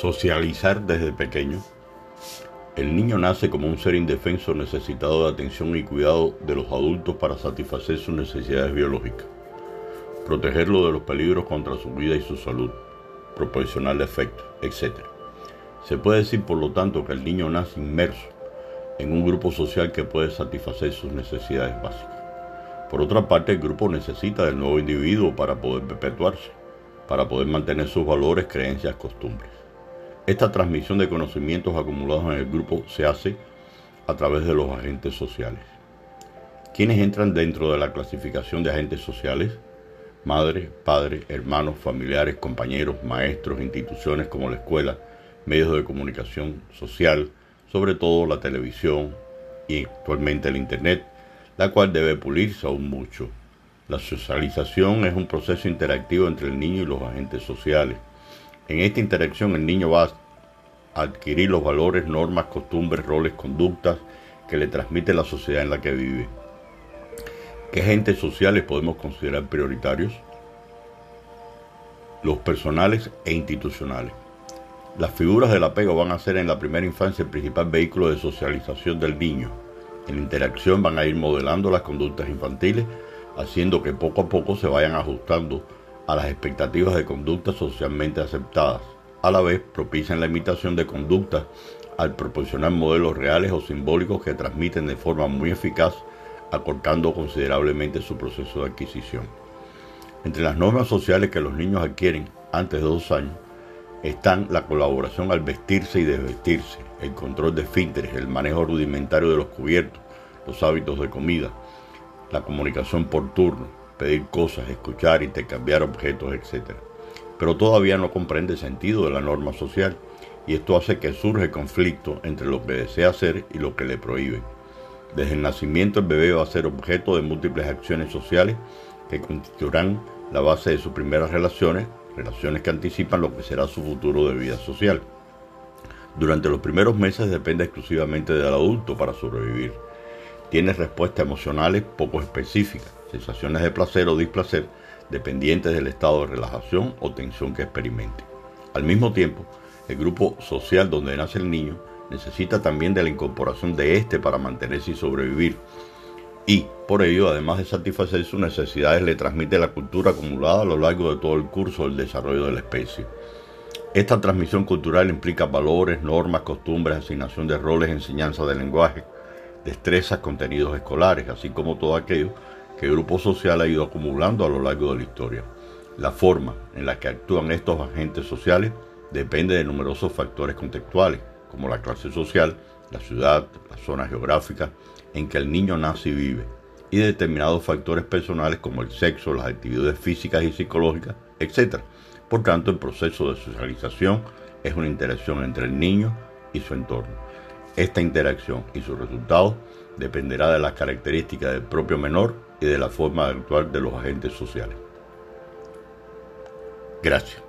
Socializar desde pequeño. El niño nace como un ser indefenso necesitado de atención y cuidado de los adultos para satisfacer sus necesidades biológicas, protegerlo de los peligros contra su vida y su salud, proporcionarle afecto, etc. Se puede decir, por lo tanto, que el niño nace inmerso en un grupo social que puede satisfacer sus necesidades básicas. Por otra parte, el grupo necesita del nuevo individuo para poder perpetuarse, para poder mantener sus valores, creencias, costumbres. Esta transmisión de conocimientos acumulados en el grupo se hace a través de los agentes sociales. ¿Quiénes entran dentro de la clasificación de agentes sociales? Madre, padre, hermanos, familiares, compañeros, maestros, instituciones como la escuela, medios de comunicación social, sobre todo la televisión y actualmente el Internet, la cual debe pulirse aún mucho. La socialización es un proceso interactivo entre el niño y los agentes sociales. En esta interacción el niño va a adquirir los valores, normas, costumbres, roles, conductas que le transmite la sociedad en la que vive. ¿Qué agentes sociales podemos considerar prioritarios? Los personales e institucionales. Las figuras del apego van a ser en la primera infancia el principal vehículo de socialización del niño. En interacción van a ir modelando las conductas infantiles, haciendo que poco a poco se vayan ajustando a las expectativas de conductas socialmente aceptadas. A la vez propician la imitación de conductas al proporcionar modelos reales o simbólicos que transmiten de forma muy eficaz, acortando considerablemente su proceso de adquisición. Entre las normas sociales que los niños adquieren antes de dos años están la colaboración al vestirse y desvestirse, el control de esfínteres, el manejo rudimentario de los cubiertos, los hábitos de comida, la comunicación por turno, pedir cosas, escuchar, intercambiar objetos, etc. Pero todavía no comprende el sentido de la norma social y esto hace que surge conflicto entre lo que desea hacer y lo que le prohíben. Desde el nacimiento el bebé va a ser objeto de múltiples acciones sociales que constituirán la base de sus primeras relaciones, relaciones que anticipan lo que será su futuro de vida social. Durante los primeros meses depende exclusivamente del adulto para sobrevivir. Tiene respuestas emocionales poco específicas sensaciones de placer o displacer dependientes del estado de relajación o tensión que experimente. Al mismo tiempo, el grupo social donde nace el niño necesita también de la incorporación de éste para mantenerse y sobrevivir. Y, por ello, además de satisfacer sus necesidades, le transmite la cultura acumulada a lo largo de todo el curso del desarrollo de la especie. Esta transmisión cultural implica valores, normas, costumbres, asignación de roles, enseñanza del lenguaje, destrezas, contenidos escolares, así como todo aquello que grupo social ha ido acumulando a lo largo de la historia. La forma en la que actúan estos agentes sociales depende de numerosos factores contextuales, como la clase social, la ciudad, la zona geográfica en que el niño nace y vive, y de determinados factores personales como el sexo, las actividades físicas y psicológicas, etc. Por tanto, el proceso de socialización es una interacción entre el niño y su entorno. Esta interacción y sus resultados dependerá de las características del propio menor y de la forma de actuar de los agentes sociales. Gracias.